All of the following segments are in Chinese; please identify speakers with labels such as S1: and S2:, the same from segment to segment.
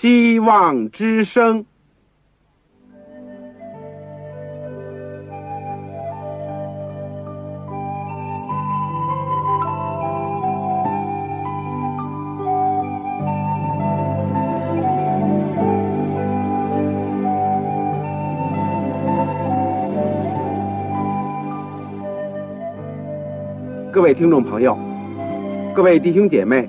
S1: 希望之声。各位听众朋友，各位弟兄姐妹，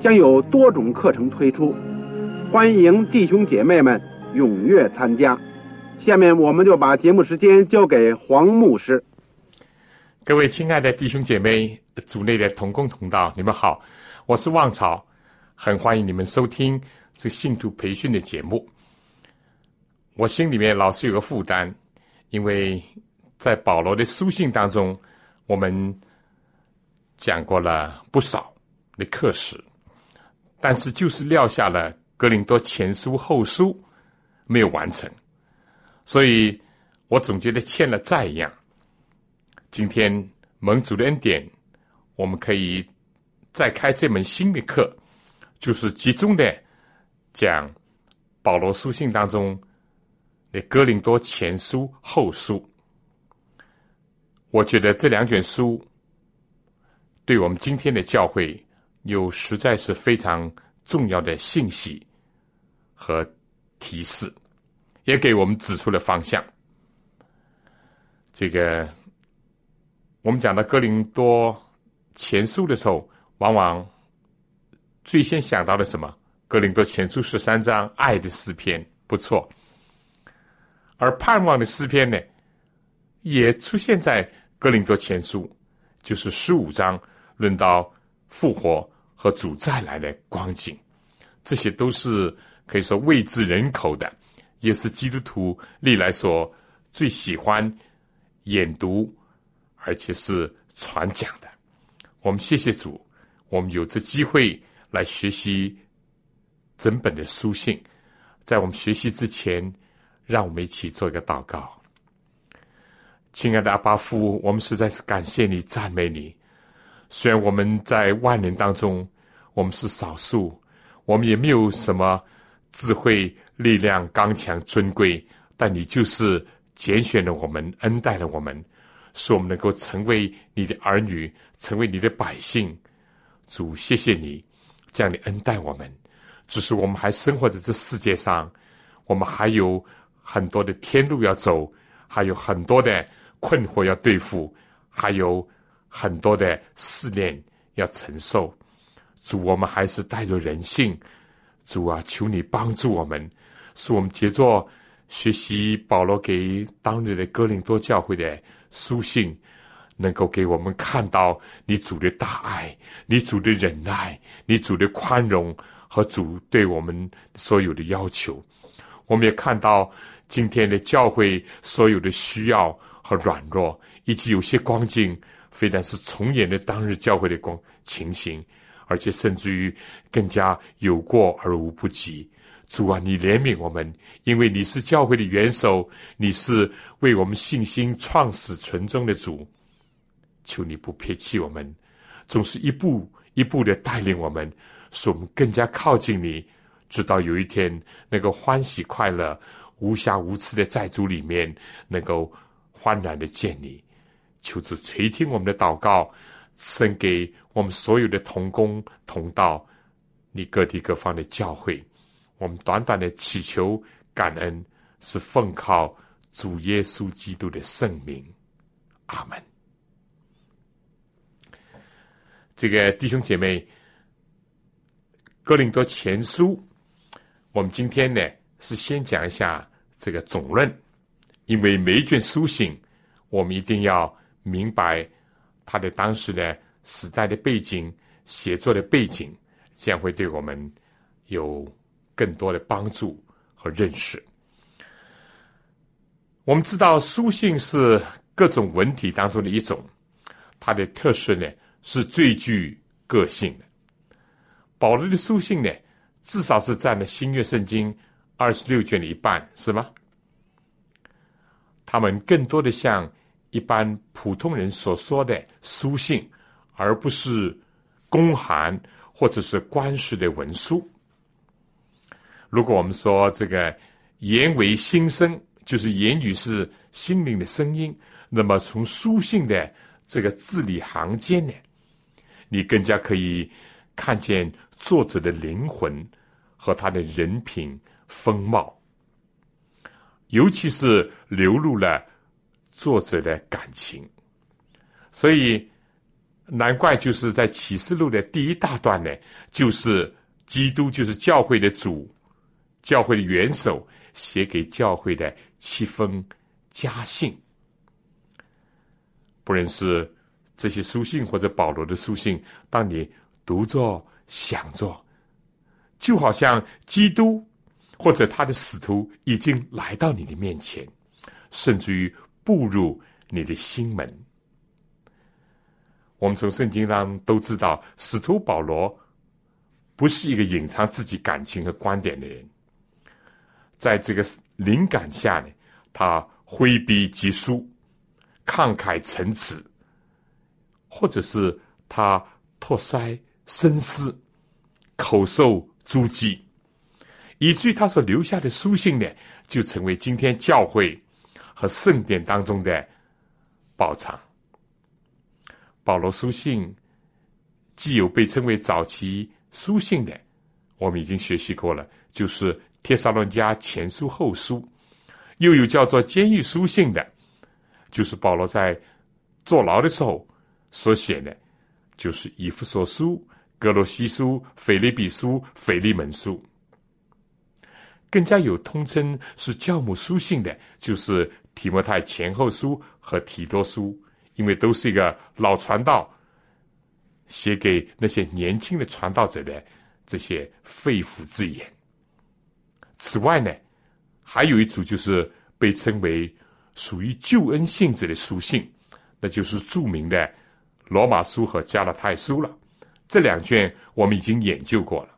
S1: 将有多种课程推出，欢迎弟兄姐妹们踊跃参加。下面我们就把节目时间交给黄牧师。
S2: 各位亲爱的弟兄姐妹、组内的同工同道，你们好，我是旺草，很欢迎你们收听这信徒培训的节目。我心里面老是有个负担，因为在保罗的书信当中，我们。讲过了不少的课时，但是就是撂下了格林多前书后书没有完成，所以我总觉得欠了债一样。今天蒙主的恩典，我们可以再开这门新的课，就是集中的讲保罗书信当中的格林多前书后书。我觉得这两卷书。对我们今天的教会有实在是非常重要的信息和提示，也给我们指出了方向。这个我们讲到哥林多前书的时候，往往最先想到的什么？哥林多前书十三章爱的诗篇不错，而盼望的诗篇呢，也出现在哥林多前书，就是十五章。论到复活和主再来的光景，这些都是可以说未知人口的，也是基督徒历来所最喜欢研读，而且是传讲的。我们谢谢主，我们有这机会来学习整本的书信。在我们学习之前，让我们一起做一个祷告。亲爱的阿巴夫，我们实在是感谢你，赞美你。虽然我们在万人当中，我们是少数，我们也没有什么智慧、力量、刚强、尊贵，但你就是拣选了我们，恩待了我们，使我们能够成为你的儿女，成为你的百姓。主，谢谢你这样的恩待我们。只是我们还生活在这世界上，我们还有很多的天路要走，还有很多的困惑要对付，还有。很多的试炼要承受，主，我们还是带着人性，主啊，求你帮助我们，使我们杰作学习保罗给当日的哥林多教会的书信，能够给我们看到你主的大爱，你主的忍耐，你主的宽容和主对我们所有的要求。我们也看到今天的教会所有的需要和软弱，以及有些光景。非但是重演了当日教会的光情形，而且甚至于更加有过而无不及。主啊，你怜悯我们，因为你是教会的元首，你是为我们信心创始纯忠的主。求你不撇弃我们，总是一步一步的带领我们，使我们更加靠近你，直到有一天能够欢喜快乐、无瑕无疵的在主里面，能够欢然的见你。求主垂听我们的祷告，赐给我们所有的同工同道，你各地各方的教会。我们短短的祈求感恩，是奉靠主耶稣基督的圣名。阿门。这个弟兄姐妹，哥林多前书，我们今天呢是先讲一下这个总论，因为每一卷书信，我们一定要。明白他的当时的时代的背景、写作的背景，将会对我们有更多的帮助和认识。我们知道书信是各种文体当中的一种，它的特色呢是最具个性的。保罗的书信呢，至少是占了新约圣经二十六卷的一半，是吗？他们更多的像一般普通人所说的书信，而不是公函或者是官式的文书。如果我们说这个言为心声。就是言语是心灵的声音，那么从书信的这个字里行间呢，你更加可以看见作者的灵魂和他的人品风貌，尤其是流露了作者的感情。所以难怪就是在启示录的第一大段呢，就是基督就是教会的主，教会的元首。写给教会的七封家信，不论是这些书信或者保罗的书信，当你读着、想着，就好像基督或者他的使徒已经来到你的面前，甚至于步入你的心门。我们从圣经上都知道，使徒保罗不是一个隐藏自己感情和观点的人。在这个灵感下呢，他挥笔疾书，慷慨陈词，或者是他托腮深思，口授诸记，以至于他所留下的书信呢，就成为今天教会和圣典当中的宝藏。保罗书信既有被称为早期书信的，我们已经学习过了，就是。帖撒罗加前书后书，又有叫做监狱书信的，就是保罗在坐牢的时候所写的，就是以弗所书、格罗西书、腓利比书、腓利门书。更加有通称是教母书信的，就是提摩太前后书和提多书，因为都是一个老传道写给那些年轻的传道者的这些肺腑之言。此外呢，还有一组就是被称为属于救恩性质的书信，那就是著名的罗马书和加拉太书了。这两卷我们已经研究过了，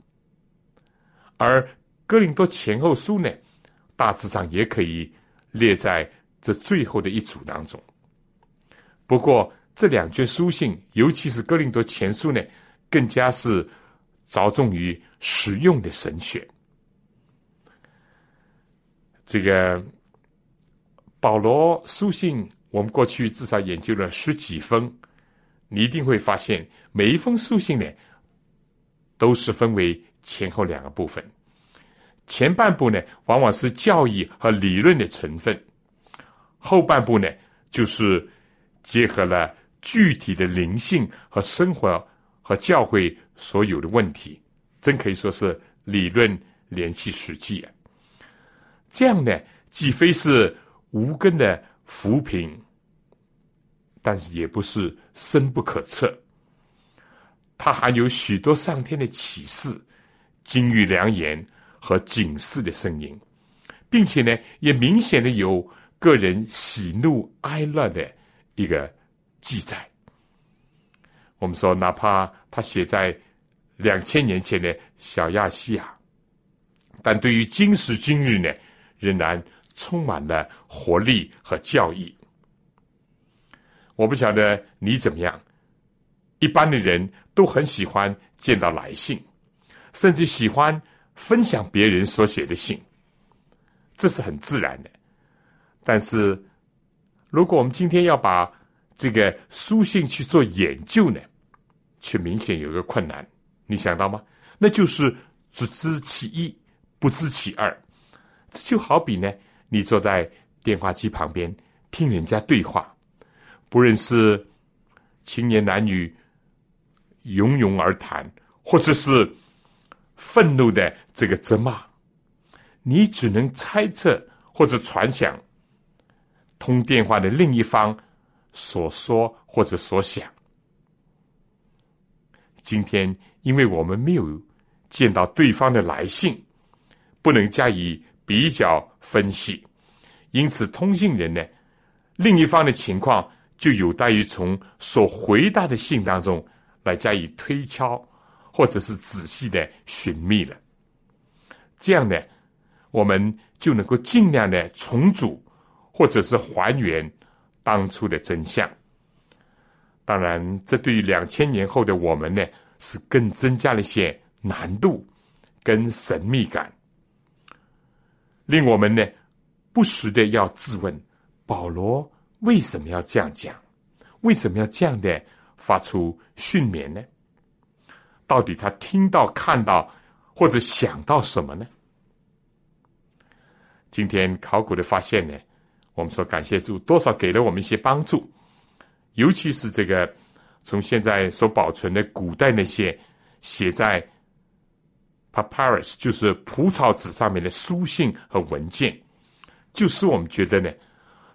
S2: 而哥林多前后书呢，大致上也可以列在这最后的一组当中。不过这两卷书信，尤其是哥林多前书呢，更加是着重于实用的神学。这个保罗书信，我们过去至少研究了十几封，你一定会发现，每一封书信呢，都是分为前后两个部分。前半部呢，往往是教义和理论的成分；后半部呢，就是结合了具体的灵性和生活和教会所有的问题，真可以说是理论联系实际啊。这样呢，既非是无根的浮萍，但是也不是深不可测。它含有许多上天的启示、金玉良言和警示的声音，并且呢，也明显的有个人喜怒哀乐的一个记载。我们说，哪怕他写在两千年前的小亚细亚，但对于今时今日呢？仍然充满了活力和教义。我不晓得你怎么样，一般的人都很喜欢见到来信，甚至喜欢分享别人所写的信，这是很自然的。但是，如果我们今天要把这个书信去做研究呢，却明显有一个困难。你想到吗？那就是只知其一，不知其二。这就好比呢，你坐在电话机旁边听人家对话，不论是青年男女拥拥而谈，或者是愤怒的这个责骂，你只能猜测或者传想通电话的另一方所说或者所想。今天，因为我们没有见到对方的来信。不能加以比较分析。因此，通信人呢，另一方的情况就有待于从所回答的信当中来加以推敲，或者是仔细的寻觅了。这样呢，我们就能够尽量的重组，或者是还原当初的真相。当然，这对于两千年后的我们呢，是更增加了一些难度跟神秘感，令我们呢。不时的要质问：保罗为什么要这样讲？为什么要这样的发出训勉呢？到底他听到、看到或者想到什么呢？今天考古的发现呢，我们说感谢主，多少给了我们一些帮助。尤其是这个从现在所保存的古代那些写在 papyrus，就是蒲草纸上面的书信和文件。就是我们觉得呢，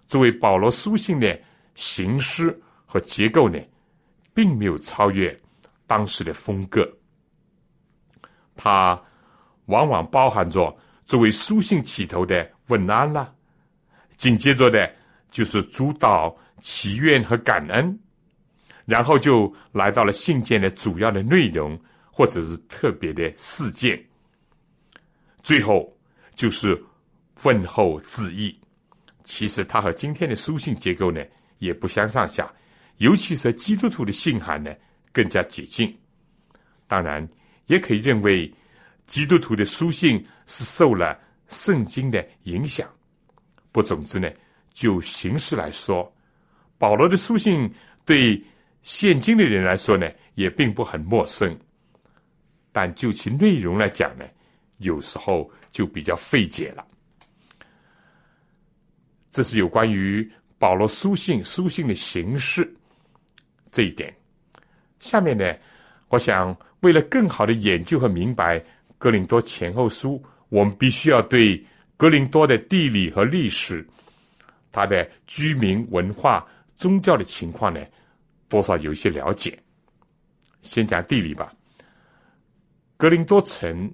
S2: 作为保罗书信的形式和结构呢，并没有超越当时的风格。它往往包含着作为书信起头的问安啦，紧接着的就是主导祈愿和感恩，然后就来到了信件的主要的内容或者是特别的事件，最后就是。问候致意，其实它和今天的书信结构呢也不相上下，尤其是基督徒的信函呢更加接近。当然，也可以认为基督徒的书信是受了圣经的影响。不，总之呢，就形式来说，保罗的书信对现今的人来说呢也并不很陌生，但就其内容来讲呢，有时候就比较费解了。这是有关于保罗书信书信的形式这一点。下面呢，我想为了更好的研究和明白哥林多前后书，我们必须要对格林多的地理和历史、它的居民文化、宗教的情况呢，多少有一些了解。先讲地理吧。格林多城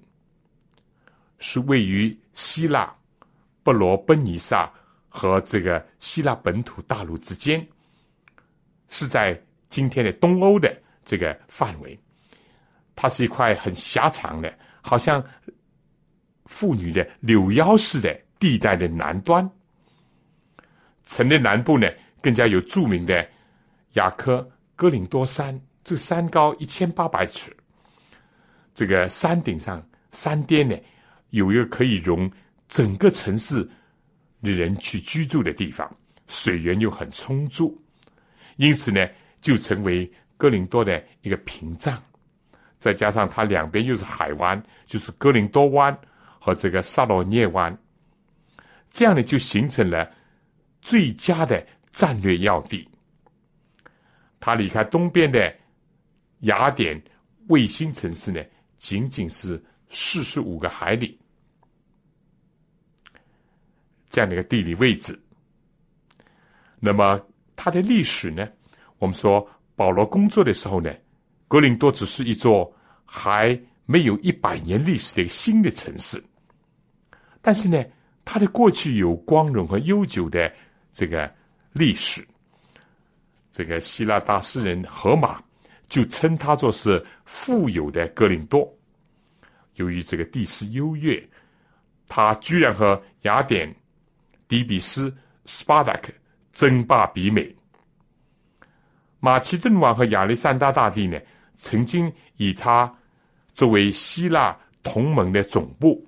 S2: 是位于希腊布罗奔尼撒。和这个希腊本土大陆之间，是在今天的东欧的这个范围，它是一块很狭长的，好像妇女的柳腰似的地带的南端。城的南部呢，更加有著名的雅科哥林多山，这山高一千八百尺，这个山顶上山巅呢，有一个可以容整个城市。的人去居住的地方，水源又很充足，因此呢，就成为哥林多的一个屏障。再加上它两边又是海湾，就是哥林多湾和这个萨罗涅湾，这样呢，就形成了最佳的战略要地。它离开东边的雅典卫星城市呢，仅仅是四十五个海里。这样的一个地理位置，那么它的历史呢？我们说保罗工作的时候呢，格林多只是一座还没有一百年历史的一个新的城市，但是呢，它的过去有光荣和悠久的这个历史。这个希腊大诗人荷马就称它作是富有的格林多。由于这个地势优越，他居然和雅典。底比斯 （Spartak） 争霸比美，马其顿王和亚历山大大帝呢，曾经以他作为希腊同盟的总部，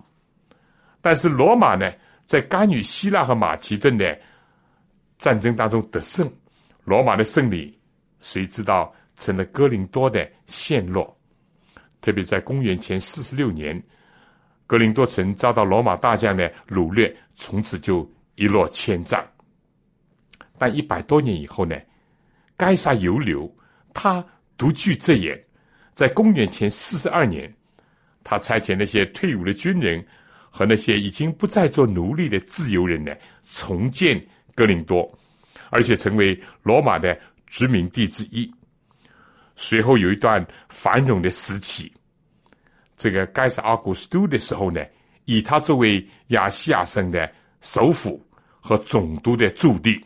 S2: 但是罗马呢，在干预希腊和马其顿的战争当中得胜，罗马的胜利，谁知道成了哥林多的陷落？特别在公元前四十六年，格林多城遭到罗马大将的掳掠，从此就。一落千丈。但一百多年以后呢，该杀犹留，他独具这眼，在公元前四十二年，他差遣那些退伍的军人和那些已经不再做奴隶的自由人呢，重建哥林多，而且成为罗马的殖民地之一。随后有一段繁荣的时期，这个该杀阿古斯都的时候呢，以他作为亚细亚省的首府和总督的驻地。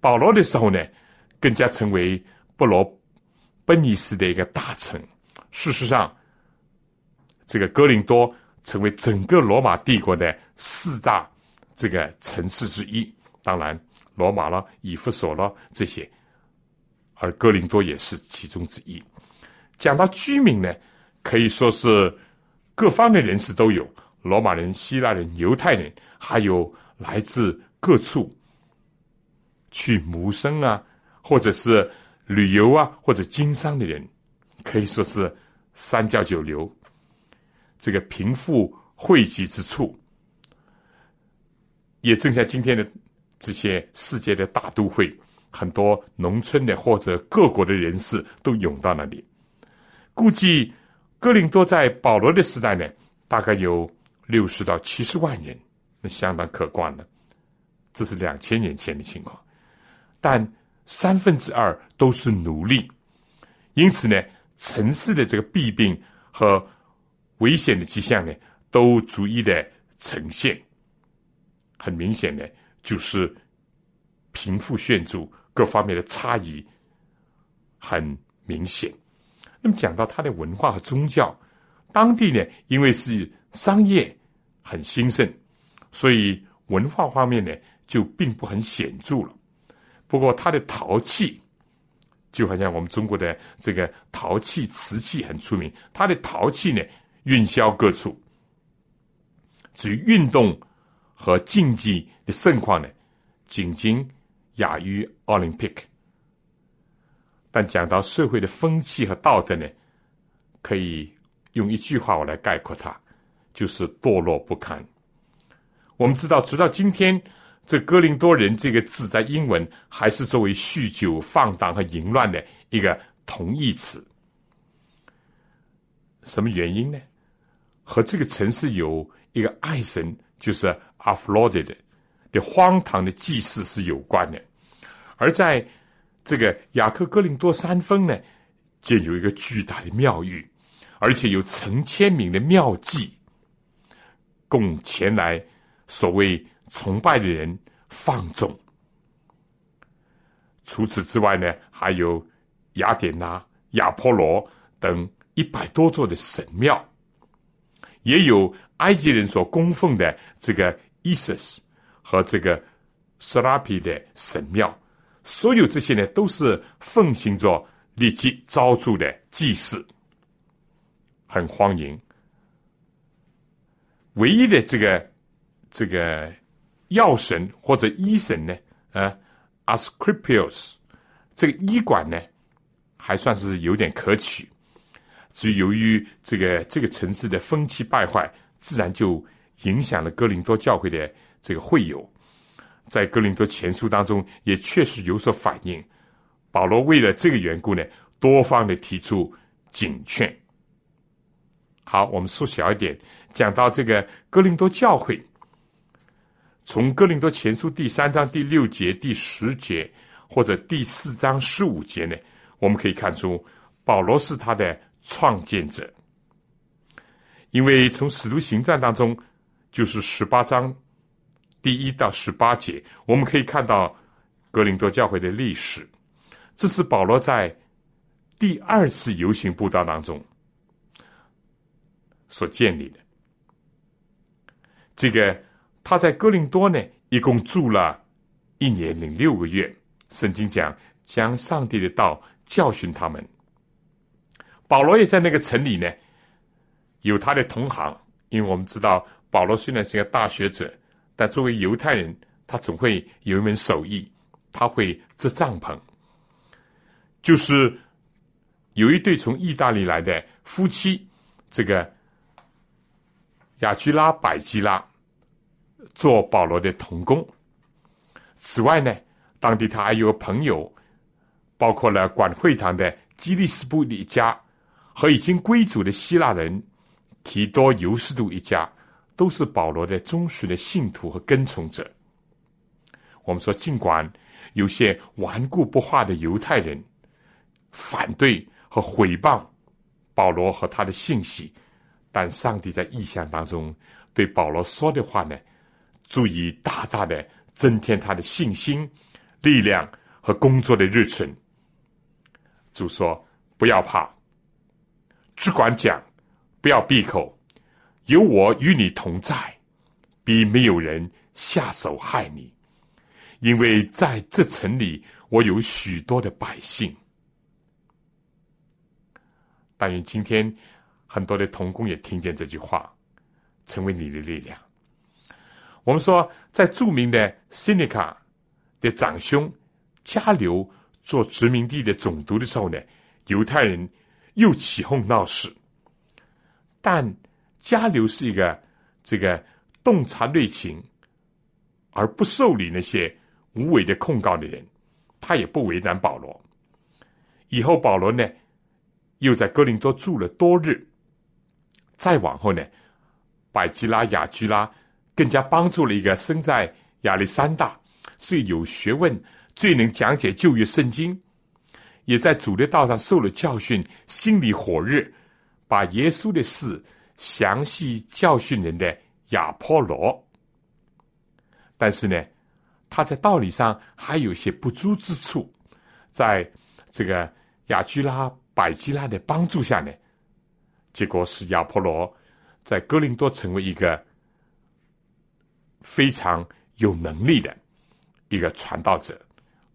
S2: 保罗的时候呢，更加成为布罗奔尼斯的一个大臣。事实上，这个哥林多成为整个罗马帝国的四大这个城市之一。当然，罗马了、以弗所了这些，而哥林多也是其中之一。讲到居民呢，可以说是各方的人士都有：罗马人、希腊人、犹太人，还有来自各处。去谋生啊，或者是旅游啊，或者经商的人，可以说是三教九流，这个贫富汇集之处，也正像今天的这些世界的大都会，很多农村的或者各国的人士都涌到那里。估计哥林多在保罗的时代呢，大概有六十到七十万人，那相当可观了。这是两千年前的情况。但三分之二都是奴隶，因此呢，城市的这个弊病和危险的迹象呢，都逐一的呈现。很明显的，就是贫富悬殊各方面的差异很明显。那么讲到它的文化和宗教，当地呢，因为是商业很兴盛，所以文化方面呢，就并不很显著了。不过，它的陶器就好像我们中国的这个陶器、瓷器很出名。它的陶器呢，运销各处。至于运动和竞技的盛况呢，仅仅亚于奥林匹克。但讲到社会的风气和道德呢，可以用一句话我来概括它，就是堕落不堪。我们知道，直到今天。这哥林多人这个字在英文还是作为酗酒、放荡和淫乱的一个同义词。什么原因呢？和这个城市有一个爱神，就是阿弗洛狄的的荒唐的祭祀是有关的。而在这个雅克哥林多山峰呢，建有一个巨大的庙宇，而且有成千名的庙妓，供前来所谓。崇拜的人放纵。除此之外呢，还有雅典娜、亚波罗等一百多座的神庙，也有埃及人所供奉的这个伊瑟斯和这个 Serapi 的神庙。所有这些呢，都是奉行着立即招助的祭祀，很欢迎。唯一的这个这个。药神或者医神呢？啊，Asclepius，这个医馆呢，还算是有点可取。至于由于这个这个城市的风气败坏，自然就影响了哥林多教会的这个会友。在哥林多前书当中，也确实有所反映。保罗为了这个缘故呢，多方的提出警劝。好，我们缩小一点，讲到这个哥林多教会。从哥林多前书第三章第六节、第十节，或者第四章十五节呢，我们可以看出保罗是他的创建者。因为从使徒行传当中，就是十八章第一到十八节，我们可以看到哥林多教会的历史。这是保罗在第二次游行布道当中所建立的。这个。他在哥林多呢，一共住了一年零六个月。圣经讲，将上帝的道教训他们。保罗也在那个城里呢，有他的同行。因为我们知道，保罗虽然是个大学者，但作为犹太人，他总会有一门手艺，他会织帐篷。就是有一对从意大利来的夫妻，这个雅居拉、百基拉。做保罗的童工。此外呢，当地他还有个朋友，包括了管会堂的基利斯布里家和已经归主的希腊人提多尤斯度一家，都是保罗的忠实的信徒和跟从者。我们说，尽管有些顽固不化的犹太人反对和毁谤保罗和他的信息，但上帝在意象当中对保罗说的话呢，足以大大的增添他的信心、力量和工作的日程。主说：“不要怕，只管讲，不要闭口，有我与你同在，必没有人下手害你，因为在这城里，我有许多的百姓。”但愿今天。很多的童工也听见这句话，成为你的力量。我们说，在著名的塞内卡的长兄加流做殖民地的总督的时候呢，犹太人又起哄闹事。但加流是一个这个洞察内情而不受理那些无谓的控告的人，他也不为难保罗。以后保罗呢，又在哥林多住了多日。再往后呢，百基拉、雅居拉更加帮助了一个生在亚历山大、最有学问、最能讲解旧约圣经，也在主的道上受了教训、心里火热，把耶稣的事详细教训人的亚波罗。但是呢，他在道理上还有些不足之处，在这个亚居拉、百基拉的帮助下呢。结果使亚波罗在哥林多成为一个非常有能力的一个传道者，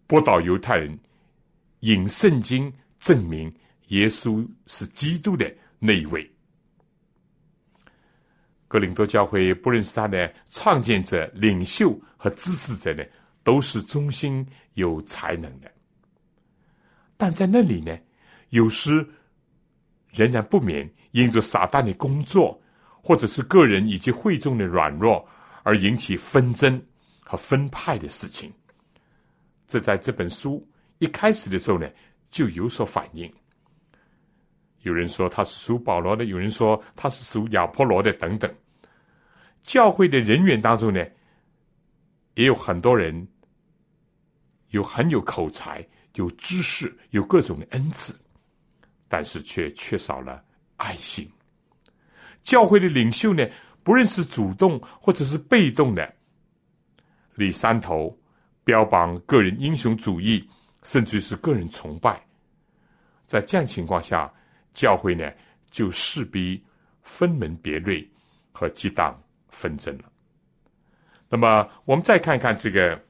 S2: 播导犹太人引圣经证明耶稣是基督的那一位。哥林多教会不认识他的创建者、领袖和支持者呢，都是忠心有才能的，但在那里呢，有时。仍然不免因着撒旦的工作，或者是个人以及会众的软弱而引起纷争和分派的事情。这在这本书一开始的时候呢，就有所反应。有人说他是属保罗的，有人说他是属亚波罗的，等等。教会的人员当中呢，也有很多人有很有口才、有知识、有各种的恩赐。但是却缺少了爱心。教会的领袖呢，不论是主动或者是被动的，立山头，标榜个人英雄主义，甚至是个人崇拜。在这样情况下，教会呢就势必分门别类和激荡纷争了。那么，我们再看看这个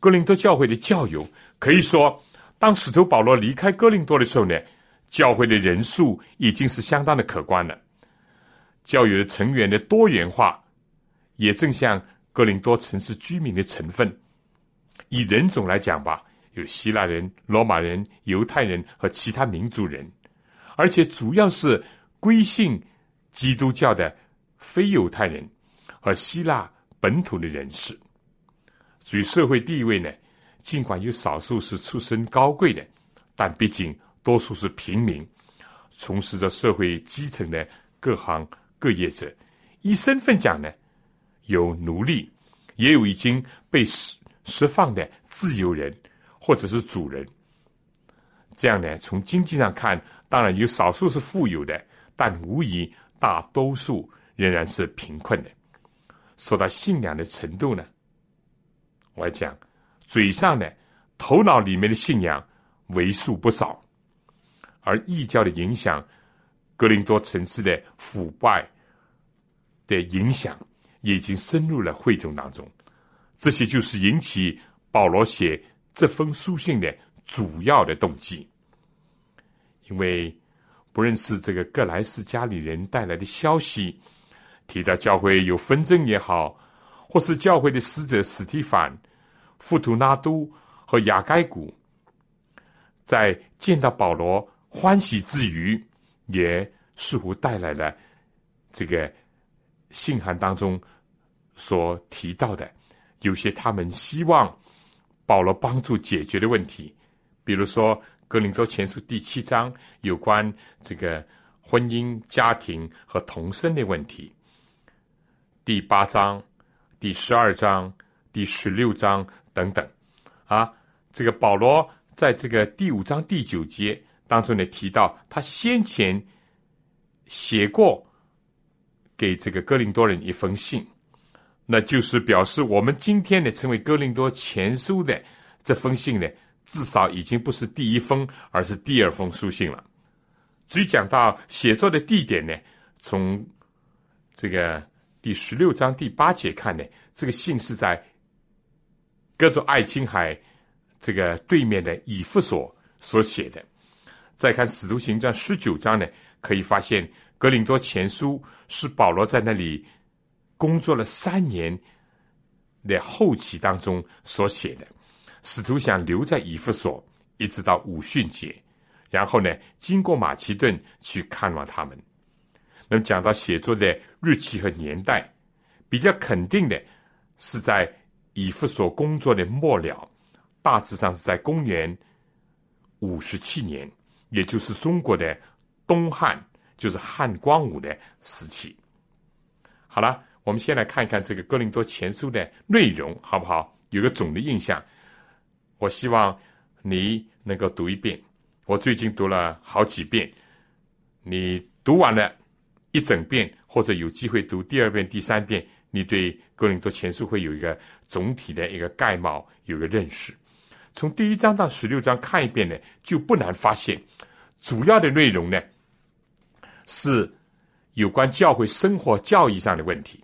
S2: 哥林多教会的教友，可以说。当使徒保罗离开哥林多的时候呢，教会的人数已经是相当的可观了。教友的成员的多元化，也正像哥林多城市居民的成分。以人种来讲吧，有希腊人、罗马人、犹太人和其他民族人，而且主要是归信基督教的非犹太人和希腊本土的人士。至于社会地位呢？尽管有少数是出身高贵的，但毕竟多数是平民，从事着社会基层的各行各业者。以身份讲呢，有奴隶，也有已经被释释放的自由人，或者是主人。这样呢，从经济上看，当然有少数是富有的，但无疑大多数仍然是贫困的。说到信仰的程度呢，我讲。嘴上呢，头脑里面的信仰为数不少，而异教的影响，格林多城市的腐败的影响，也已经深入了会众当中。这些就是引起保罗写这封书信的主要的动机。因为不认识这个格莱斯家里人带来的消息，提到教会有纷争也好，或是教会的使者史蒂凡。富图拉都和雅盖古在见到保罗欢喜之余，也似乎带来了这个信函当中所提到的有些他们希望保罗帮助解决的问题，比如说《格林多前书》第七章有关这个婚姻、家庭和童生的问题，第八章、第十二章、第十六章。等等，啊，这个保罗在这个第五章第九节当中呢提到，他先前写过给这个哥林多人一封信，那就是表示我们今天呢，称为哥林多前书的这封信呢，至少已经不是第一封，而是第二封书信了。至于讲到写作的地点呢，从这个第十六章第八节看呢，这个信是在各座爱琴海这个对面的以弗所所写的。再看使徒行传十九章呢。可以发现，《格林多前书》是保罗在那里工作了三年的后期当中所写的。使徒想留在以弗所，一直到五旬节，然后呢，经过马其顿去看望他们。那么讲到写作的日期和年代，比较肯定的是在以弗所工作的末了，大致上是在公元五十七年，也就是中国的。东汉就是汉光武的时期。好了，我们先来看一看这个《哥林多前书》的内容，好不好？有个总的印象。我希望你能够读一遍。我最近读了好几遍。你读完了一整遍，或者有机会读第二遍、第三遍，你对《哥林多前书》会有一个总体的一个概貌，有个认识。从第一章到十六章看一遍呢，就不难发现主要的内容呢。是有关教会生活教义上的问题，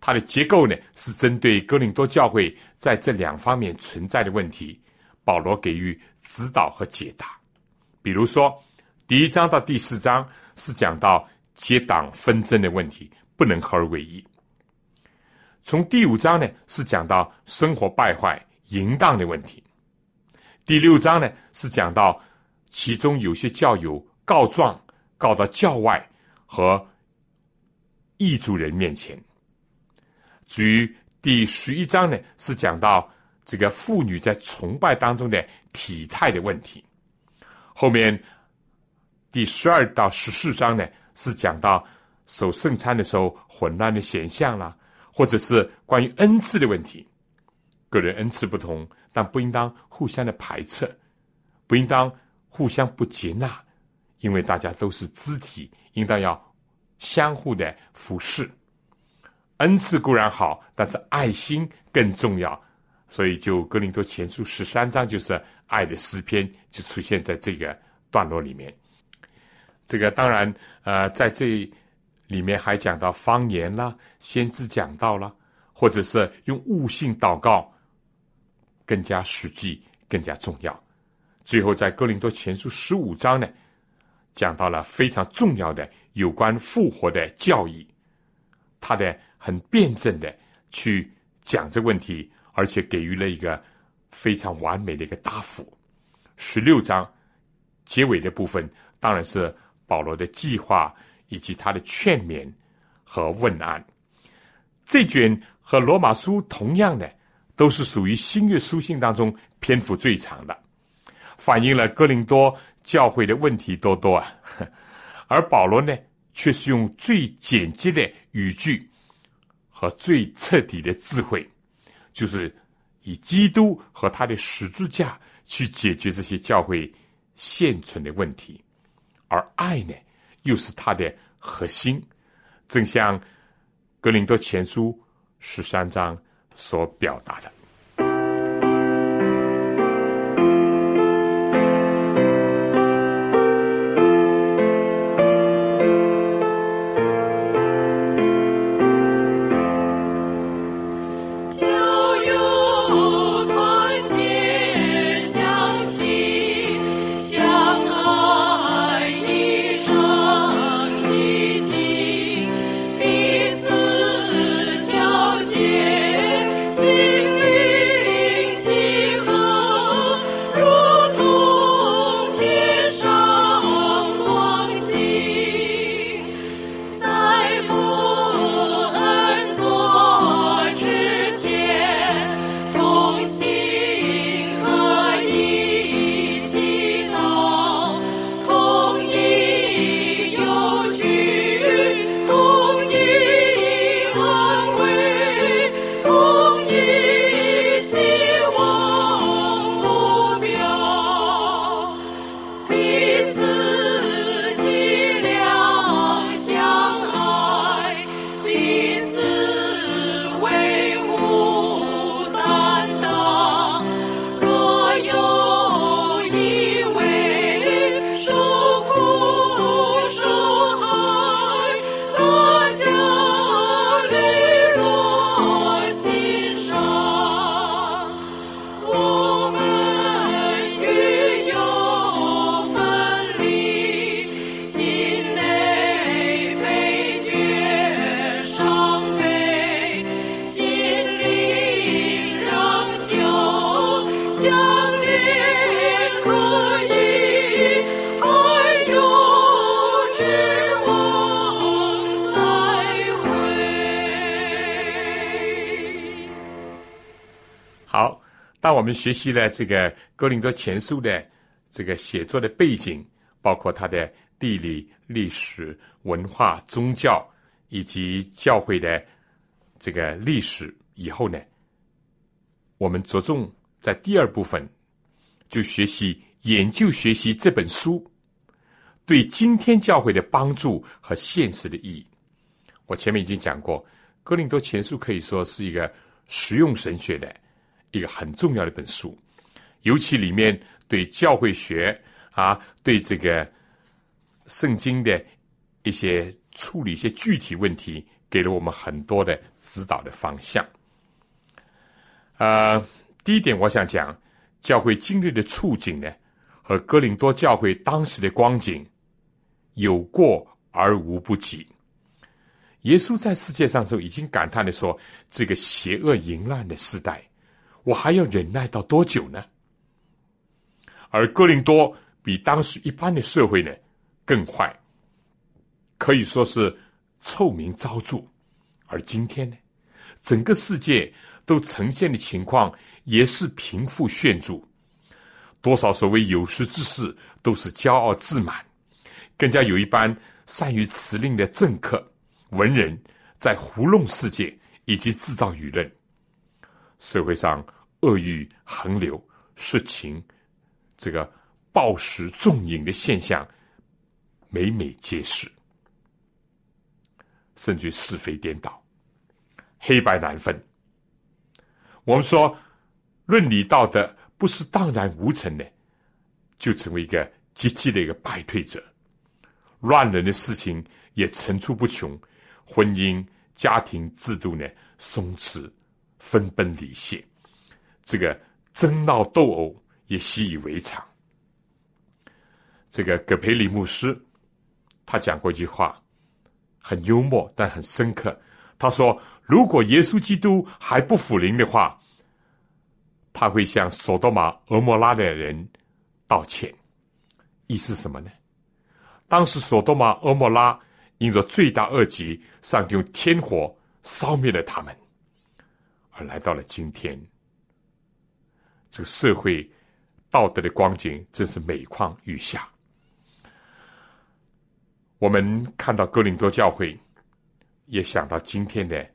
S2: 它的结构呢是针对哥林多教会在这两方面存在的问题，保罗给予指导和解答。比如说，第一章到第四章是讲到结党纷争的问题，不能合而为一；从第五章呢是讲到生活败坏、淫荡的问题；第六章呢是讲到其中有些教友告状。告到教外和异族人面前。至于第十一章呢，是讲到这个妇女在崇拜当中的体态的问题。后面第十二到十四章呢，是讲到守圣餐的时候混乱的现象啦，或者是关于恩赐的问题。个人恩赐不同，但不应当互相的排斥，不应当互相不接纳。因为大家都是肢体，应当要相互的服侍。恩赐固然好，但是爱心更重要。所以，就《哥林多前书》十三章就是爱的诗篇，就出现在这个段落里面。这个当然，呃，在这里面还讲到方言啦、先知讲道啦，或者是用悟性祷告，更加实际、更加重要。最后，在《哥林多前书》十五章呢。讲到了非常重要的有关复活的教义，他的很辩证的去讲这问题，而且给予了一个非常完美的一个答复。十六章结尾的部分，当然是保罗的计划以及他的劝勉和问安。这卷和罗马书同样的，都是属于新约书信当中篇幅最长的，反映了哥林多。教会的问题多多啊，而保罗呢，却是用最简洁的语句和最彻底的智慧，就是以基督和他的十字架去解决这些教会现存的问题，而爱呢，又是他的核心，正像格林多前书十三章所表达的。我们学习了这个哥林多前书的这个写作的背景，包括它的地理、历史、文化、宗教以及教会的这个历史以后呢，我们着重在第二部分就学习研究学习这本书对今天教会的帮助和现实的意义。我前面已经讲过，哥林多前书可以说是一个实用神学的。一个很重要的一本书，尤其里面对教会学啊，对这个圣经的一些处理一些具体问题，给了我们很多的指导的方向。呃，第一点，我想讲教会经历的处境呢，和哥林多教会当时的光景有过而无不及。耶稣在世界上时候已经感叹的说：“这个邪恶淫乱的时代。”我还要忍耐到多久呢？而哥林多比当时一般的社会呢更坏，可以说是臭名昭著。而今天呢，整个世界都呈现的情况也是贫富炫著，多少所谓有识之士都是骄傲自满，更加有一般善于辞令的政客、文人在糊弄世界以及制造舆论。社会上恶欲横流、色情、这个暴食重饮的现象，每每皆是，甚至是非颠倒、黑白难分。我们说论理道德不是荡然无存的，就成为一个积极的一个败退者。乱伦的事情也层出不穷，婚姻家庭制度呢松弛。分崩离析，这个争闹斗殴也习以为常。这个葛培里牧师，他讲过一句话，很幽默但很深刻。他说：“如果耶稣基督还不复临的话，他会向索多玛、俄摩拉的人道歉。意思什么呢？当时索多玛、俄摩拉因着罪大恶极，上帝用天火烧灭了他们。”来到了今天，这个社会道德的光景真是每况愈下。我们看到哥林多教会，也想到今天的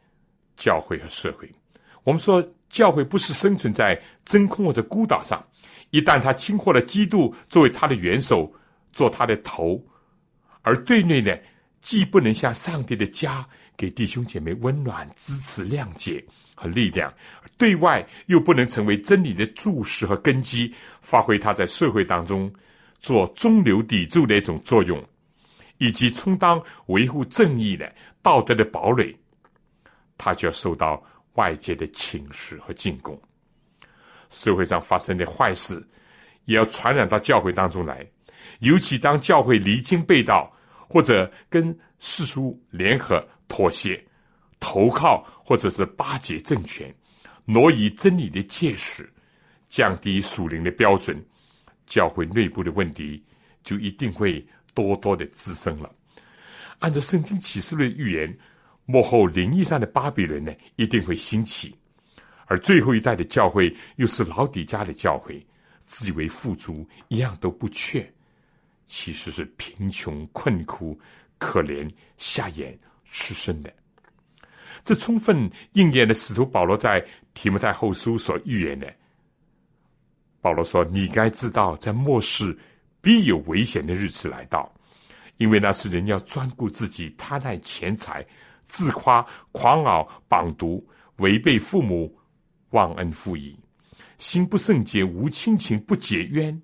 S2: 教会和社会。我们说，教会不是生存在真空或者孤岛上，一旦他轻获了基督作为他的元首，做他的头，而对内呢，既不能像上帝的家，给弟兄姐妹温暖、支持、谅解。和力量，对外又不能成为真理的注释和根基，发挥它在社会当中做中流砥柱的一种作用，以及充当维护正义的道德的堡垒，他就要受到外界的侵蚀和进攻。社会上发生的坏事，也要传染到教会当中来，尤其当教会离经背道，或者跟世俗联合妥协。投靠或者是巴结政权，挪移真理的界势，降低属灵的标准，教会内部的问题就一定会多多的滋生了。按照圣经启示的预言，幕后灵异上的巴比伦呢，一定会兴起，而最后一代的教会又是老底家的教会，自以为富足，一样都不缺，其实是贫穷困苦、可怜、瞎眼、吃身的。这充分应验了使徒保罗在提摩太后书所预言的。保罗说：“你该知道，在末世必有危险的日子来到，因为那是人要专顾自己，贪爱钱财，自夸狂傲，绑毒，违背父母，忘恩负义，心不圣洁，无亲情，不解冤，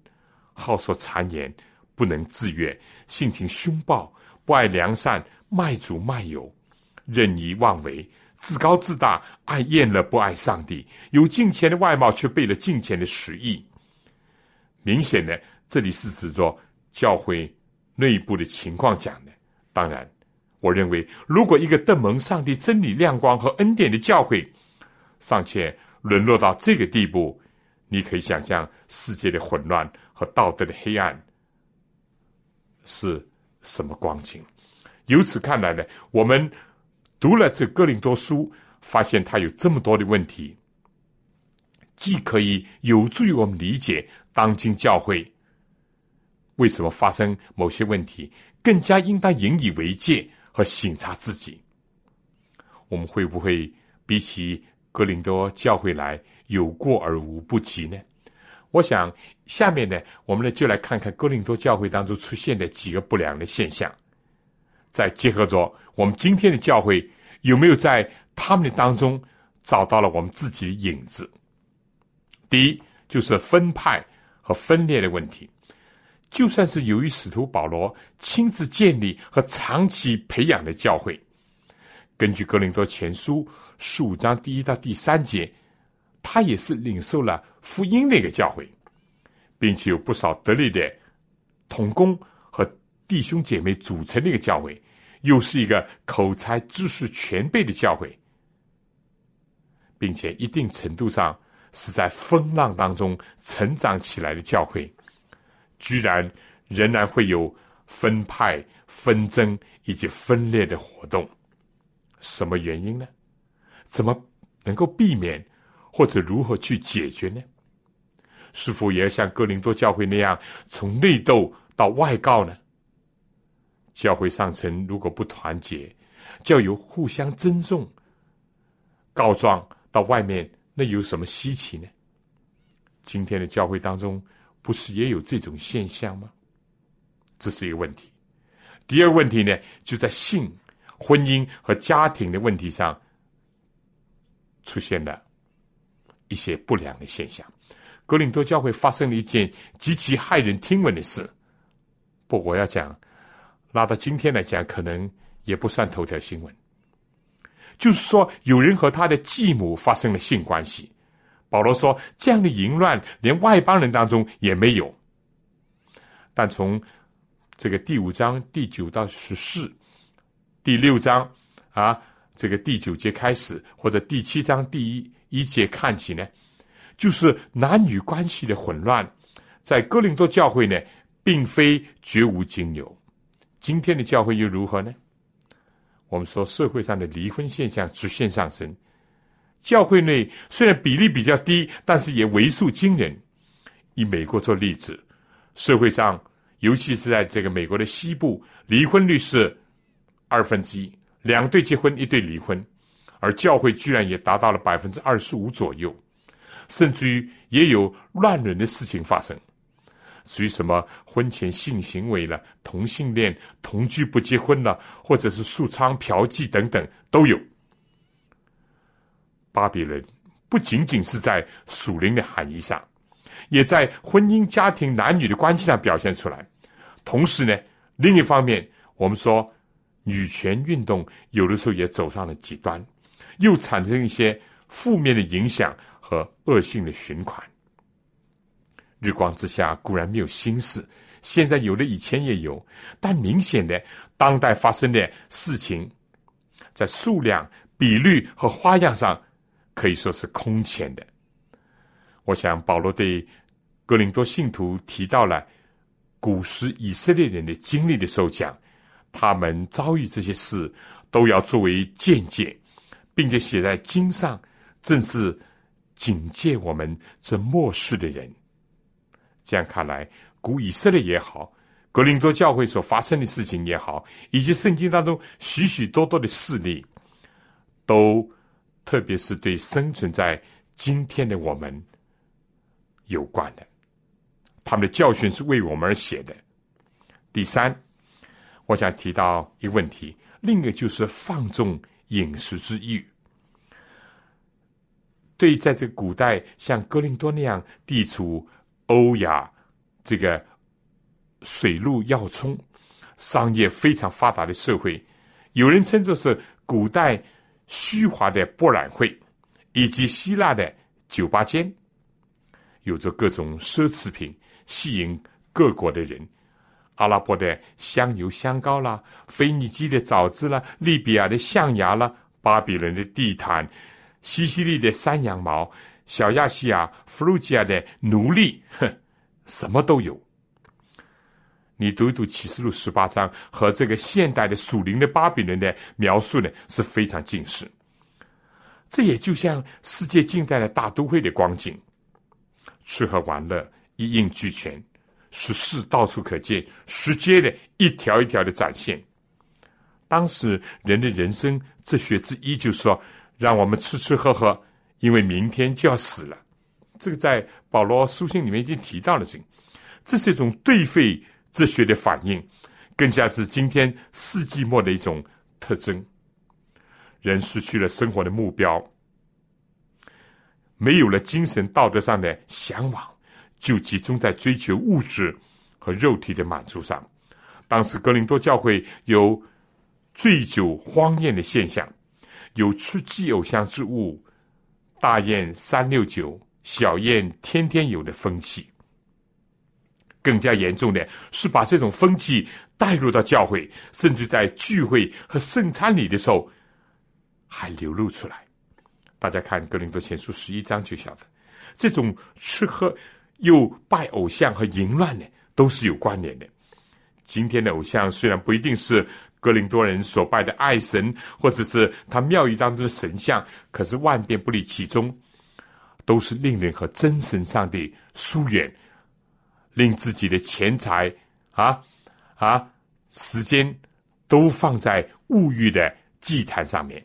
S2: 好说谗言，不能自悦，性情凶暴，不爱良善，卖主卖友。”任意妄为，自高自大，爱厌了，不爱上帝，有敬虔的外貌，却背了敬虔的实意。明显的，这里是指着教会内部的情况讲的。当然，我认为，如果一个登蒙上帝真理亮光和恩典的教会尚且沦落到这个地步，你可以想象世界的混乱和道德的黑暗是什么光景。由此看来呢，我们。读了这哥林多书，发现他有这么多的问题。既可以有助于我们理解当今教会为什么发生某些问题，更加应当引以为戒和省察自己。我们会不会比起格林多教会来有过而无不及呢？我想下面呢，我们呢就来看看哥林多教会当中出现的几个不良的现象，再结合着我们今天的教会有没有在他们的当中找到了我们自己的影子。第一，就是分派和分裂的问题。就算是由于使徒保罗亲自建立和长期培养的教会，根据哥林多前书十五章第一到第三节，他也是领受了福音那个教会，并且有不少得力的同工和弟兄姐妹组成的一个教会，又是一个口才知识全备的教会，并且一定程度上是在风浪当中成长起来的教会。居然仍然会有分派、纷争以及分裂的活动，什么原因呢？怎么能够避免，或者如何去解决呢？是否也要像哥林多教会那样，从内斗到外告呢？教会上层如果不团结，就有互相尊重，告状到外面，那有什么稀奇呢？今天的教会当中。不是也有这种现象吗？这是一个问题。第二个问题呢，就在性、婚姻和家庭的问题上出现了一些不良的现象。格林多教会发生了一件极其骇人听闻的事。不，我要讲，拉到今天来讲，可能也不算头条新闻。就是说，有人和他的继母发生了性关系。保罗说：“这样的淫乱，连外邦人当中也没有。但从这个第五章第九到十四，第六章啊，这个第九节开始，或者第七章第一一节看起呢，就是男女关系的混乱，在哥林多教会呢，并非绝无仅有。今天的教会又如何呢？我们说社会上的离婚现象直线上升。”教会内虽然比例比较低，但是也为数惊人。以美国做例子，社会上尤其是在这个美国的西部，离婚率是二分之一，两对结婚，一对离婚，而教会居然也达到了百分之二十五左右，甚至于也有乱伦的事情发生。属于什么婚前性行为了、同性恋同居不结婚了，或者是素娼嫖妓等等，都有。巴比伦不仅仅是在属灵的含义上，也在婚姻、家庭、男女的关系上表现出来。同时呢，另一方面，我们说女权运动有的时候也走上了极端，又产生一些负面的影响和恶性的循环。日光之下固然没有新事，现在有的以前也有，但明显的当代发生的事情，在数量、比率和花样上。可以说是空前的。我想保罗对格林多信徒提到了古时以色列人的经历的时候讲，他们遭遇这些事都要作为见解，并且写在经上，正是警戒我们这末世的人。这样看来，古以色列也好，格林多教会所发生的事情也好，以及圣经当中许许多多的事例，都。特别是对生存在今天的我们有关的，他们的教训是为我们而写的。第三，我想提到一个问题，另一个就是放纵饮食之欲。对，在这个古代，像哥林多那样地处欧亚这个水陆要冲、商业非常发达的社会，有人称作是古代。虚华的博览会，以及希腊的酒吧间，有着各种奢侈品，吸引各国的人。阿拉伯的香油香膏啦，腓尼基的枣子啦，利比亚的象牙啦，巴比伦的地毯，西西里的山羊毛，小亚细亚、弗鲁吉亚的奴隶，哼，什么都有。你读一读启示录十八章和这个现代的属灵的巴比伦的描述呢，是非常近似。这也就像世界近代的大都会的光景，吃喝玩乐一应俱全，十事到处可见，直接的一条一条的展现。当时人的人生哲学之一，就是说，让我们吃吃喝喝，因为明天就要死了。这个在保罗书信里面已经提到了，这这是一种对废哲学的反应，更加是今天世纪末的一种特征。人失去了生活的目标，没有了精神道德上的向往，就集中在追求物质和肉体的满足上。当时格林多教会有。醉酒荒宴的现象，有吃祭偶像之物，大宴三六九，小宴天天有的风气。更加严重的是，把这种风气带入到教会，甚至在聚会和圣餐礼的时候，还流露出来。大家看《格林多前书》十一章就晓得，这种吃喝又拜偶像和淫乱呢，都是有关联的。今天的偶像虽然不一定是。格林多人所拜的爱神，或者是他庙宇当中的神像，可是万变不离其中，都是令人和真神上帝疏远，令自己的钱财啊啊时间都放在物欲的祭坛上面，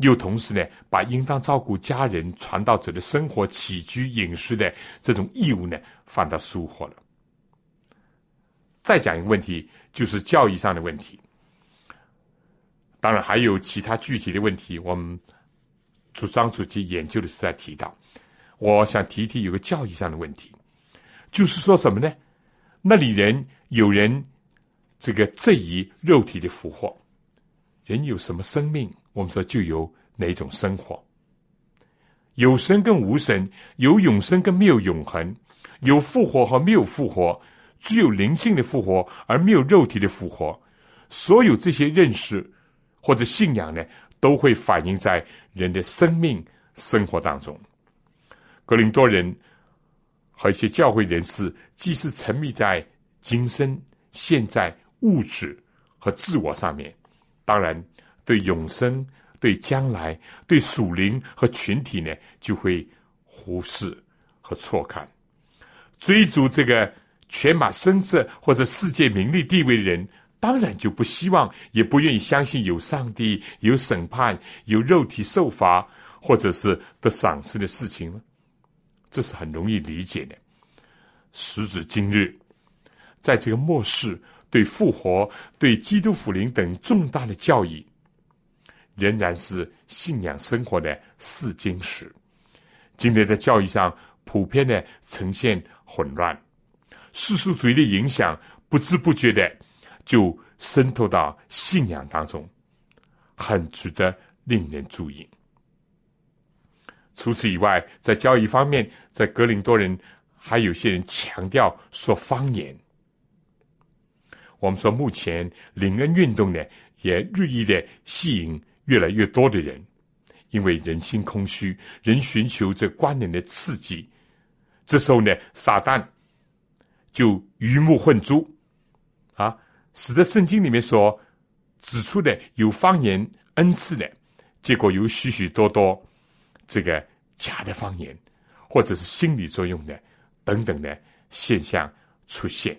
S2: 又同时呢，把应当照顾家人、传道者的生活起居、饮食的这种义务呢，放到疏忽了。再讲一个问题，就是教义上的问题。当然还有其他具体的问题，我们主张主席研究的时候提到。我想提提有个教育上的问题，就是说什么呢？那里人有人这个质疑肉体的复活，人有什么生命，我们说就有哪种生活。有生跟无神，有永生跟没有永恒，有复活和没有复活，只有灵性的复活而没有肉体的复活。所有这些认识。或者信仰呢，都会反映在人的生命生活当中。格林多人和一些教会人士，既是沉迷在今生、现在、物质和自我上面，当然对永生、对将来、对属灵和群体呢，就会忽视和错看。追逐这个权马声色或者世界名利地位的人。当然就不希望，也不愿意相信有上帝、有审判、有肉体受罚，或者是得赏赐的事情了。这是很容易理解的。时至今日，在这个末世，对复活、对基督福临等重大的教义，仍然是信仰生活的试金石。今天在教育上，普遍的呈现混乱，世俗主义的影响不知不觉的。就渗透到信仰当中，很值得令人注意。除此以外，在教育方面，在格林多人还有些人强调说方言。我们说，目前灵恩运动呢，也日益的吸引越来越多的人，因为人心空虚，人寻求这关联的刺激。这时候呢，撒旦就鱼目混珠。使得圣经里面所指出的有方言恩赐的，结果有许许多多这个假的方言，或者是心理作用的等等的现象出现。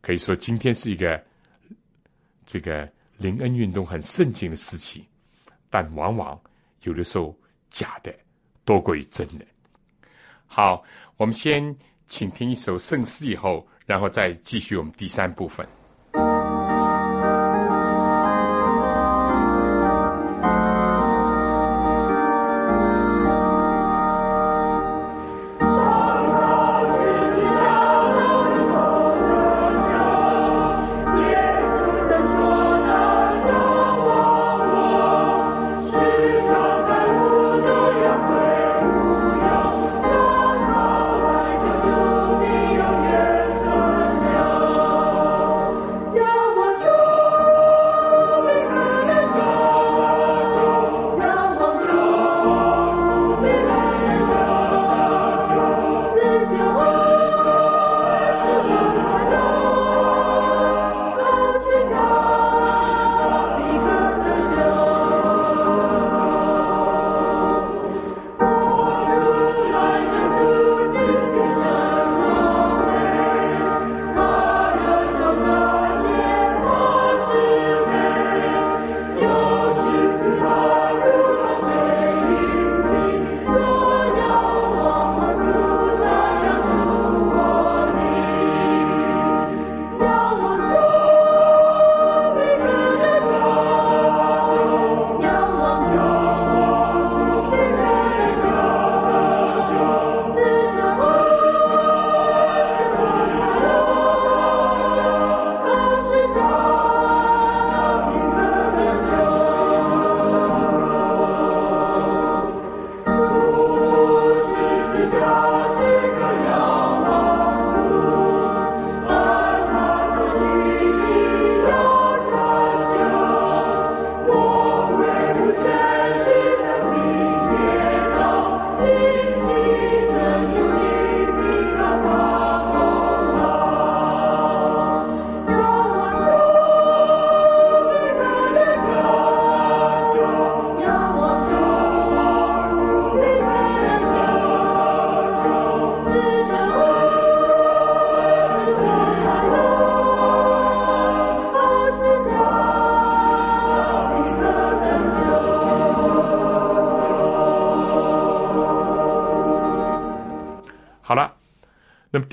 S2: 可以说，今天是一个这个灵恩运动很盛行的时期，但往往有的时候假的多过于真的。好，我们先请听一首圣诗，以后然后再继续我们第三部分。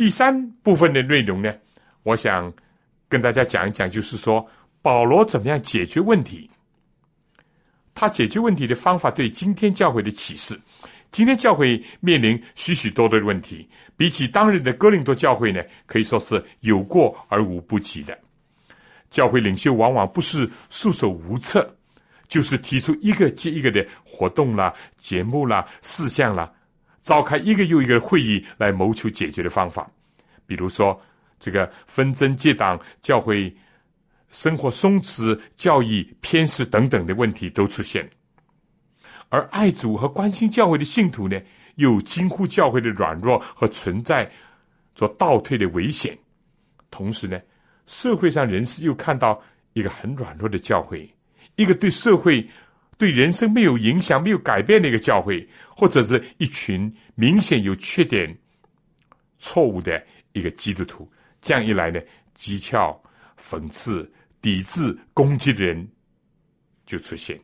S2: 第三部分的内容呢，我想跟大家讲一讲，就是说保罗怎么样解决问题。他解决问题的方法对今天教会的启示。今天教会面临许许多多的问题，比起当日的哥林多教会呢，可以说是有过而无不及的。教会领袖往往不是束手无策，就是提出一个接一个的活动啦、节目啦、事项啦，召开一个又一个会议来谋求解决的方法。比如说，这个纷争结党、教会生活松弛、教义偏失等等的问题都出现。而爱主和关心教会的信徒呢，又惊呼教会的软弱和存在做倒退的危险。同时呢，社会上人士又看到一个很软弱的教会，一个对社会、对人生没有影响、没有改变的一个教会，或者是一群明显有缺点、错误的一个基督徒。这样一来呢，讥诮、讽刺、抵制、攻击的人就出现，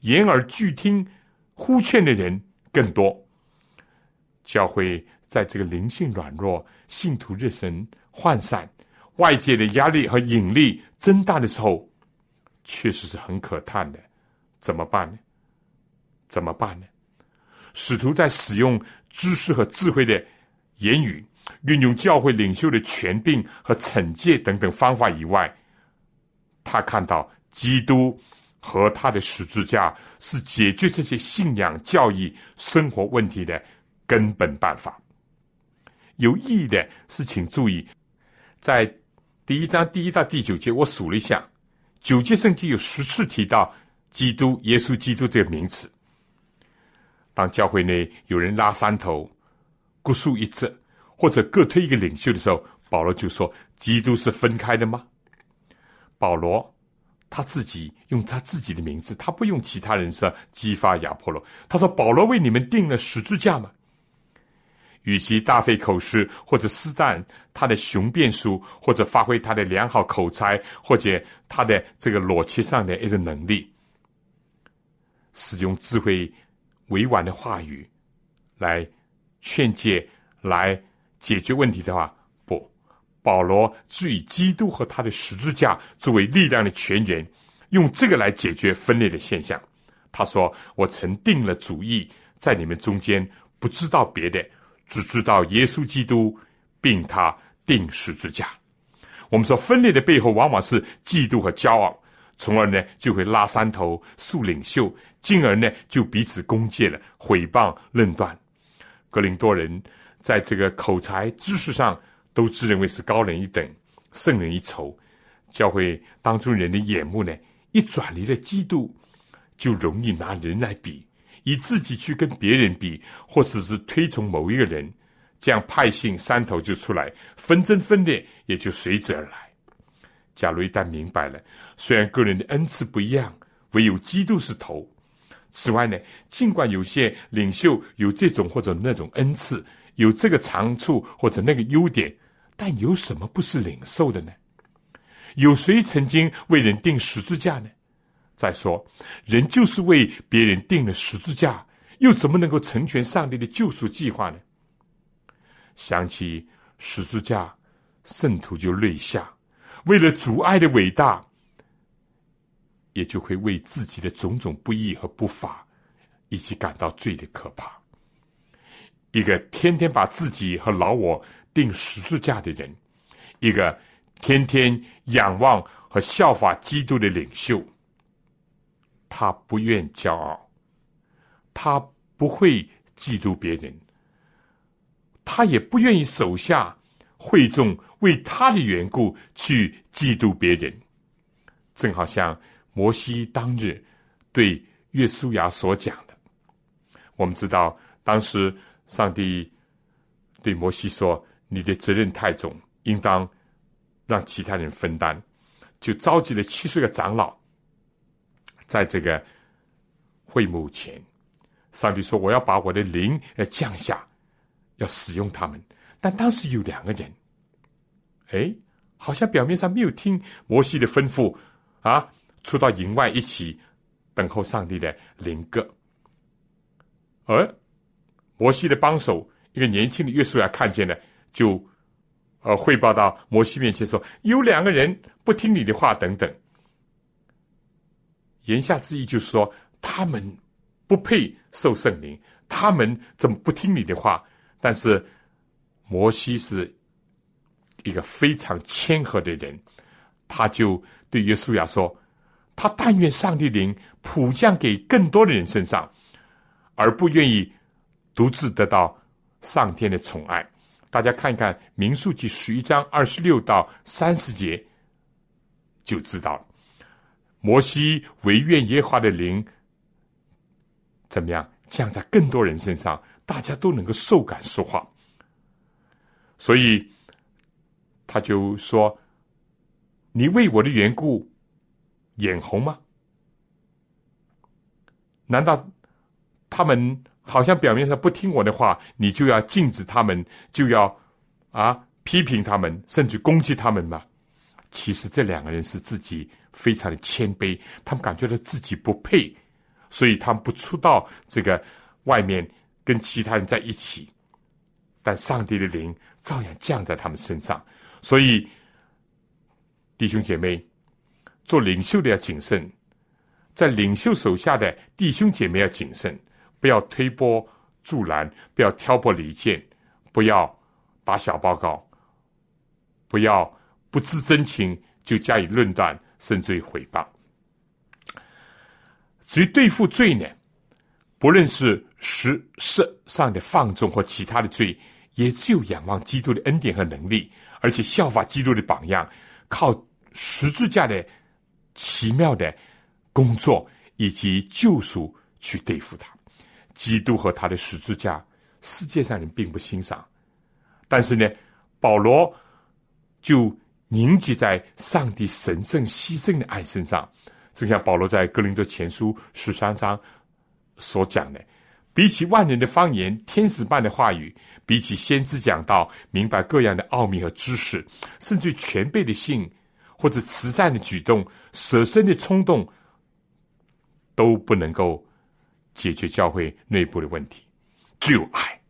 S2: 言而拒听。呼劝的人更多，教会在这个灵性软弱、信徒热神涣散、外界的压力和引力增大的时候，确实是很可叹的。怎么办呢？怎么办呢？使徒在使用知识和智慧的言语，运用教会领袖的权柄和惩戒等等方法以外，他看到基督。和他的十字架是解决这些信仰、教义、生活问题的根本办法。有意义的是，请注意，在第一章第一到第九节，我数了一下，九节圣经有十次提到基督、耶稣基督这个名词。当教会内有人拉山头、各树一帜，或者各推一个领袖的时候，保罗就说：“基督是分开的吗？”保罗。他自己用他自己的名字，他不用其他人说激发亚波罗。他说：“保罗为你们定了十字架嘛。”与其大费口舌或者施展他的雄辩书，或者发挥他的良好口才，或者他的这个逻辑上的一个能力，使用智慧委婉的话语来劝诫、来解决问题的话。不保罗是以基督和他的十字架作为力量的泉源，用这个来解决分裂的现象。他说：“我曾定了主意，在你们中间不知道别的，只知道耶稣基督，并他定十字架。”我们说分裂的背后往往是嫉妒和骄傲，从而呢就会拉山头、树领袖，进而呢就彼此攻讦了、毁谤、论断。格林多人在这个口才、知识上。都自认为是高人一等，胜人一筹。教会当中人的眼目呢，一转离了基督，就容易拿人来比，以自己去跟别人比，或者是推崇某一个人，这样派性山头就出来，纷争分裂也就随之而来。假如一旦明白了，虽然个人的恩赐不一样，唯有基督是头。此外呢，尽管有些领袖有这种或者那种恩赐，有这个长处或者那个优点。但有什么不是领受的呢？有谁曾经为人定十字架呢？再说，人就是为别人定了十字架，又怎么能够成全上帝的救赎计划呢？想起十字架，圣徒就泪下。为了阻碍的伟大，也就会为自己的种种不义和不法，以及感到罪的可怕。一个天天把自己和老我。定十字架的人，一个天天仰望和效法基督的领袖，他不愿骄傲，他不会嫉妒别人，他也不愿意手下会众为他的缘故去嫉妒别人。正好像摩西当日对约书亚所讲的，我们知道当时上帝对摩西说。你的责任太重，应当让其他人分担。就召集了七十个长老，在这个会幕前，上帝说：“我要把我的灵要降下，要使用他们。”但当时有两个人，哎，好像表面上没有听摩西的吩咐啊，出到营外一起等候上帝的灵格。而摩西的帮手一个年轻的约书亚看见了，就呃汇报到摩西面前说：“有两个人不听你的话，等等。”言下之意就是说，他们不配受圣灵，他们怎么不听你的话？但是摩西是一个非常谦和的人，他就对耶稣亚说：“他但愿上帝灵普降给更多的人身上，而不愿意独自得到上天的宠爱。”大家看一看《民数记》十一章二十六到三十节，就知道了。摩西唯愿耶华的灵怎么样降在更多人身上，大家都能够受感说话。所以他就说：“你为我的缘故眼红吗？难道他们好像表面上不听我的话，你就要禁止他们，就要啊批评他们，甚至攻击他们吗？其实这两个人是自己。”非常的谦卑，他们感觉到自己不配，所以他们不出到这个外面跟其他人在一起。但上帝的灵照样降在他们身上，所以弟兄姐妹，做领袖的要谨慎，在领袖手下的弟兄姐妹要谨慎，不要推波助澜，不要挑拨离间，不要打小报告，不要不知真情就加以论断。甚至于毁谤。至于对付罪呢，不论是实色上的放纵或其他的罪，也只有仰望基督的恩典和能力，而且效法基督的榜样，靠十字架的奇妙的工作以及救赎去对付他。基督和他的十字架，世界上人并不欣赏，但是呢，保罗就。凝结在上帝神圣牺牲的爱身上，正像保罗在哥林多前书十三章所讲的：比起万人的方言、天使般的话语，比起先知讲道、明白各样的奥秘和知识，甚至全备的信或者慈善的举动、舍身的冲动，都不能够解决教会内部的问题。只有爱，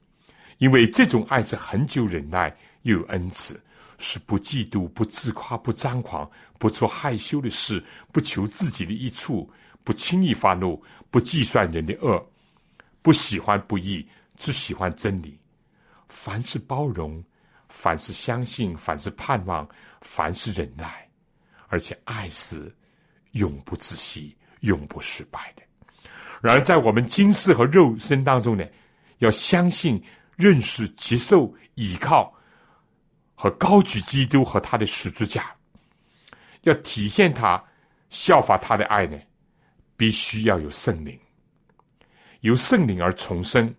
S2: 因为这种爱是恒久忍耐，又有恩慈。是不嫉妒、不自夸、不张狂、不做害羞的事、不求自己的益处、不轻易发怒、不计算人的恶、不喜欢不义，只喜欢真理。凡是包容，凡是相信，凡是盼望，凡是忍耐，而且爱是永不止息、永不失败的。然而，在我们今世和肉身当中呢，要相信、认识、接受、依靠。和高举基督和他的十字架，要体现他效法他的爱呢，必须要有圣灵，由圣灵而重生，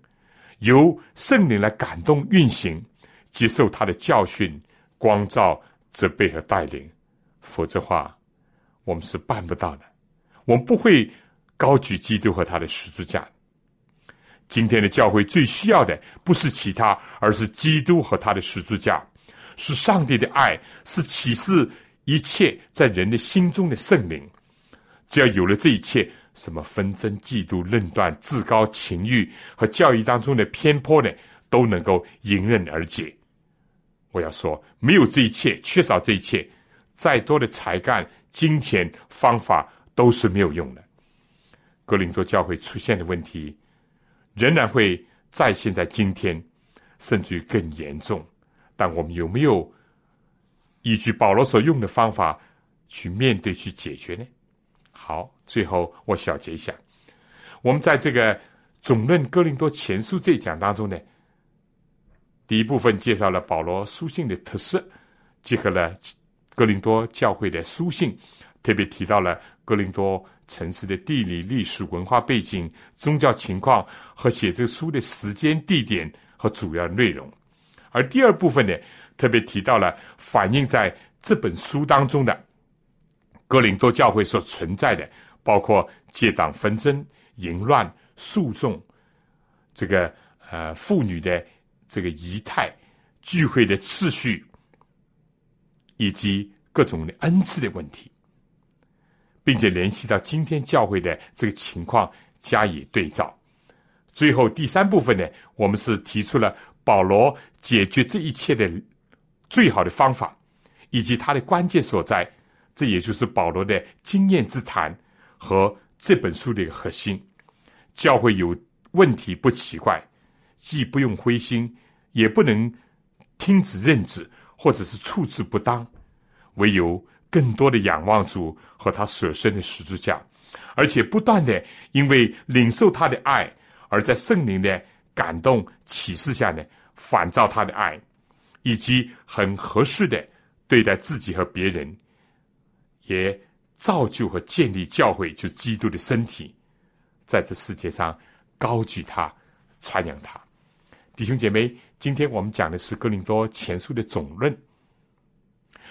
S2: 由圣灵来感动运行，接受他的教训、光照、责备和带领，否则话，我们是办不到的。我们不会高举基督和他的十字架。今天的教会最需要的不是其他，而是基督和他的十字架。是上帝的爱，是启示一切在人的心中的圣灵。只要有了这一切，什么纷争、嫉妒、论断、自高、情欲和教育当中的偏颇呢，都能够迎刃而解。我要说，没有这一切，缺少这一切，再多的才干、金钱、方法都是没有用的。格林多教会出现的问题，仍然会再现在今天，甚至于更严重。但我们有没有依据保罗所用的方法去面对、去解决呢？好，最后我小结一下：我们在这个总论哥林多前书这一讲当中呢，第一部分介绍了保罗书信的特色，结合了哥林多教会的书信，特别提到了哥林多城市的地理、历史、文化背景、宗教情况和写这个书的时间、地点和主要内容。而第二部分呢，特别提到了反映在这本书当中的哥林多教会所存在的，包括结党纷争、淫乱、诉讼，这个呃妇女的这个仪态、聚会的次序，以及各种的恩赐的问题，并且联系到今天教会的这个情况加以对照。最后第三部分呢，我们是提出了。保罗解决这一切的最好的方法，以及他的关键所在，这也就是保罗的经验之谈和这本书的一个核心。教会有问题不奇怪，既不用灰心，也不能听之任之，或者是处置不当，唯有更多的仰望主和他舍身的十字架，而且不断的因为领受他的爱，而在圣灵的感动启示下呢，反照他的爱，以及很合适的对待自己和别人，也造就和建立教会，就基督的身体。在这世界上高举他，传扬他，弟兄姐妹，今天我们讲的是《哥林多前书》的总论。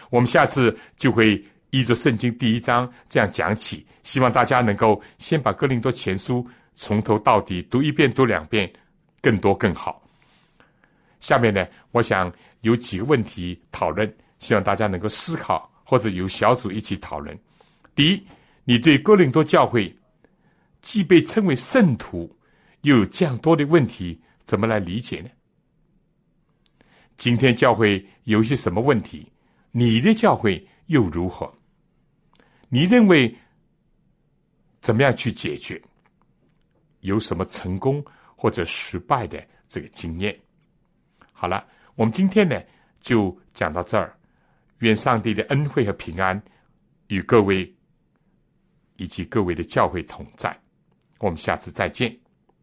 S2: 我们下次就会依着圣经第一章这样讲起，希望大家能够先把《哥林多前书》从头到底读一遍、读两遍，更多更好。下面呢，我想有几个问题讨论，希望大家能够思考，或者由小组一起讨论。第一，你对哥林多教会？既被称为圣徒，又有这样多的问题，怎么来理解呢？今天教会有些什么问题？你的教会又如何？你认为怎么样去解决？有什么成功或者失败的这个经验？好了，我们今天呢就讲到这儿。愿上帝的恩惠和平安与各位以及各位的教会同在。我们下次再见。